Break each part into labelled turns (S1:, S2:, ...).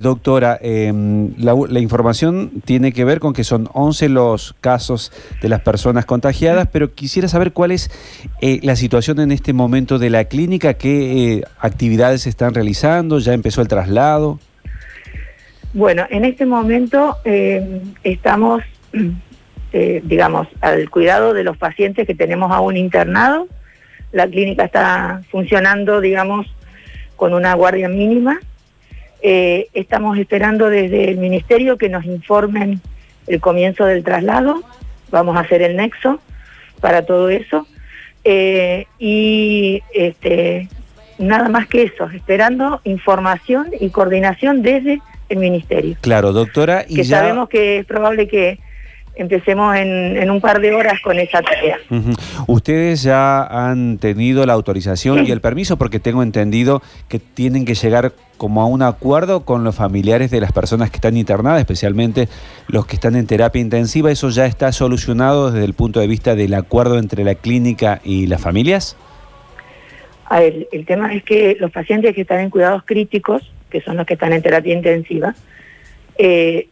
S1: Doctora, eh, la, información tiene que ver con que son 11 los casos de las personas contagiadas, pero quisiera saber cuál es eh, la situación en este momento de la clínica, qué eh, actividades se están realizando, ya empezó el traslado.
S2: Bueno, en este momento eh, estamos, eh, digamos, al cuidado de los pacientes que tenemos aún internados. La clínica está funcionando, digamos, con una guardia mínima. Eh, estamos esperando desde el Ministerio que nos informen el comienzo del traslado. Vamos a hacer el nexo para todo eso. Eh, y este, nada más que eso, esperando información y coordinación desde el Ministerio.
S1: Claro, doctora, y
S2: que
S1: ya...
S2: sabemos que es probable que empecemos en, en un par de horas con esa tarea.
S1: Ustedes ya han tenido la autorización y el permiso porque tengo entendido que tienen que llegar como a un acuerdo con los familiares de las personas que están internadas, especialmente los que están en terapia intensiva. ¿Eso ya está solucionado desde el punto de vista del acuerdo entre la clínica y las familias?
S2: A ver, el tema es que los pacientes que están en cuidados críticos, que son los que están en terapia intensiva, eh,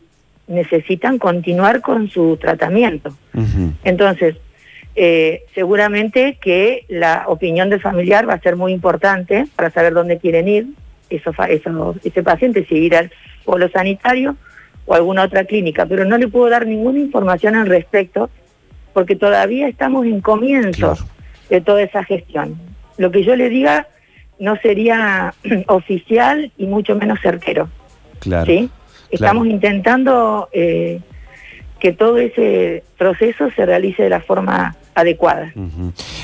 S2: necesitan continuar con su tratamiento. Entonces, eh, seguramente que la opinión del familiar va a ser muy importante para saber dónde quieren ir, eso, eso- ese paciente, si ir al polo sanitario o a alguna otra clínica, pero no le puedo dar ninguna información al respecto porque todavía estamos en comienzos
S1: Claro.
S2: de toda esa gestión. Lo que yo le diga no sería oficial y mucho menos certero.
S1: Claro.
S2: ¿sí? Estamos intentando eh, que todo ese proceso se realice de la forma adecuada.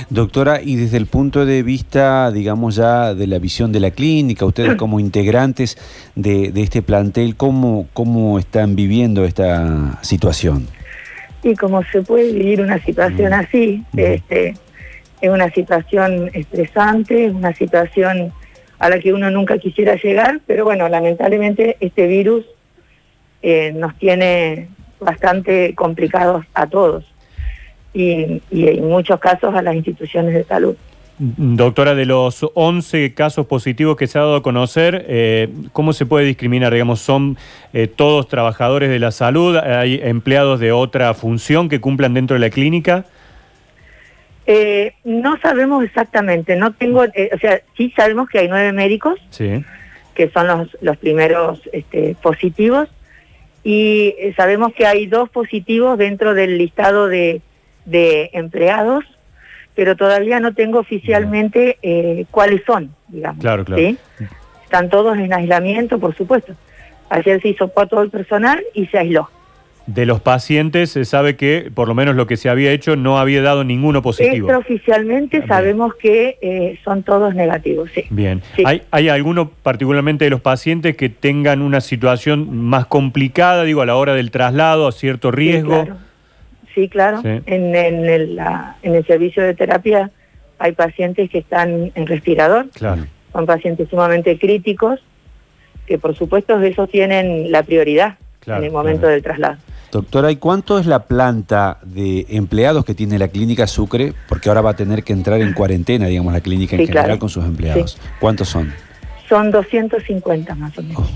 S1: Doctora, y desde el punto de vista, digamos ya, de la visión de la clínica, ustedes como integrantes de, de este plantel, ¿cómo, ¿cómo están viviendo esta situación?
S2: Y como se puede vivir una situación
S1: Mm.
S2: así,
S1: Mm.
S2: este, es una situación estresante, es una situación a la que uno nunca quisiera llegar, pero bueno, lamentablemente este virus eh, nos tiene bastante complicados a todos y, y en muchos casos a las instituciones de salud.
S3: Doctora, de los 11 casos positivos que se ha dado a conocer, eh, ¿cómo se puede discriminar? Digamos, ¿son eh, todos trabajadores de la salud? ¿Hay empleados de otra función que cumplan dentro de la clínica?
S2: Eh, no sabemos exactamente, no tengo, o sea, sí sabemos que hay nueve médicos,
S3: Sí.
S2: que son los, los primeros este, positivos, y eh, sabemos que hay dos positivos dentro del listado de, de empleados, pero todavía no tengo oficialmente eh, cuáles son, digamos.
S3: Claro, claro.
S2: ¿sí? Están todos en aislamiento, por supuesto. Ayer se hizo todo el personal y se aisló.
S3: De los pacientes se sabe que, por lo menos lo que se había hecho, no había dado ninguno positivo.
S2: Extraoficialmente
S3: Bien.
S2: sabemos que eh, son todos negativos, sí.
S3: Bien.
S2: Sí.
S3: ¿Hay, ¿Hay alguno particularmente de los pacientes que tengan una situación más complicada, digo, a la hora del traslado, a cierto riesgo?
S2: Sí, claro. Sí, claro.
S3: Sí.
S2: En, en el, la- en el servicio de terapia hay pacientes que están en respirador,
S3: Claro.
S2: son pacientes sumamente críticos, que por supuesto esos tienen la prioridad
S3: Claro,
S2: en el momento
S3: claro.
S2: del traslado.
S1: Doctora, ¿y cuánto es la planta de empleados que tiene la clínica Sucre? Porque ahora va a tener que entrar en cuarentena, digamos, la clínica en general
S2: claro.
S1: con sus empleados. ¿Cuántos son?
S2: Son 250 más o menos.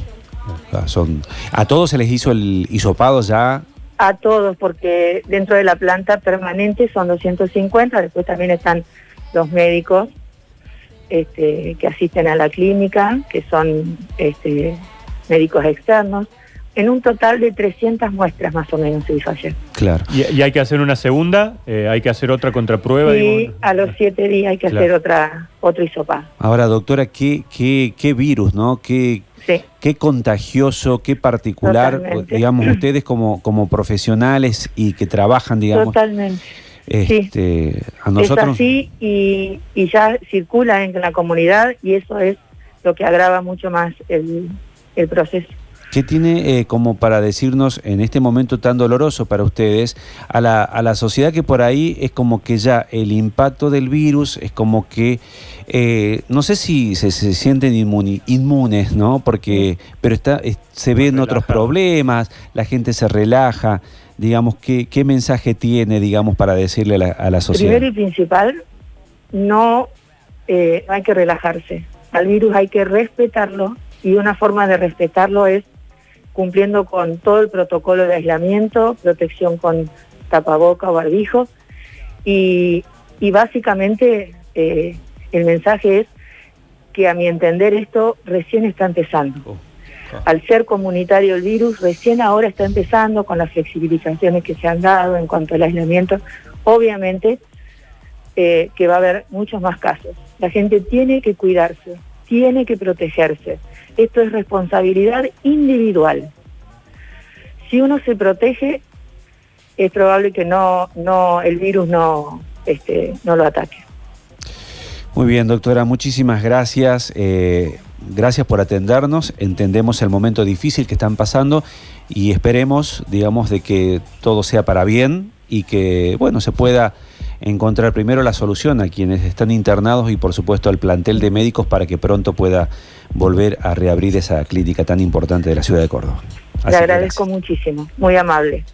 S1: Ah, son? ¿A todos se les hizo el hisopado ya?
S2: A todos, porque dentro de la planta permanente son 250, después también están los médicos este, que asisten a la clínica, que son este, médicos externos. En un total de 300 muestras más o menos se hizo ayer.
S1: Claro.
S3: ¿Y, y hay que hacer una segunda? Eh, ¿Hay que hacer otra contraprueba? Digo?
S2: a los siete días hay que
S3: Claro.
S2: hacer otra otro hisopado.
S1: Ahora, doctora, ¿qué, qué, qué virus, no? ¿Qué,
S2: Sí.
S1: qué contagioso, qué particular,
S2: Totalmente.
S1: digamos, ustedes como, como profesionales y que trabajan, digamos,
S2: Totalmente.
S1: este, a nosotros...
S2: Es así y, y ya circula en la comunidad y eso es lo que agrava mucho más el, el proceso.
S1: ¿Qué tiene eh, como para decirnos en este momento tan doloroso para ustedes a la, a la sociedad que por ahí es como que ya el impacto del virus es como que, eh, no sé si se, se sienten inmuni- inmunes, ¿no? Porque, pero está, es- se ven otros problemas, la gente se relaja, digamos, ¿qué, qué mensaje tiene, digamos, para decirle a la, a la sociedad?
S2: Primero y principal, no, eh, no hay que relajarse. Al virus hay que respetarlo y una forma de respetarlo es cumpliendo con todo el protocolo de aislamiento, protección con tapaboca o barbijo. Y, básicamente eh, el mensaje es que a mi entender esto recién está empezando. Oh, Al ser comunitario el virus, recién ahora está empezando con las flexibilizaciones que se han dado en cuanto al aislamiento. Obviamente eh, que va a haber muchos más casos. La gente tiene que cuidarse, tiene que protegerse. Esto es responsabilidad individual. Si uno se protege, es probable que no, no, el virus no, este, no lo ataque.
S1: Muy bien, doctora, muchísimas gracias. Eh, gracias por atendernos. Entendemos el momento difícil que están pasando y esperemos, digamos, de que todo sea para bien y que, bueno, se pueda encontrar primero la solución a quienes están internados y, por supuesto, al plantel de médicos para que pronto pueda volver a reabrir esa clínica tan importante de la ciudad de Córdoba.
S2: Le agradezco muchísimo, muy amable.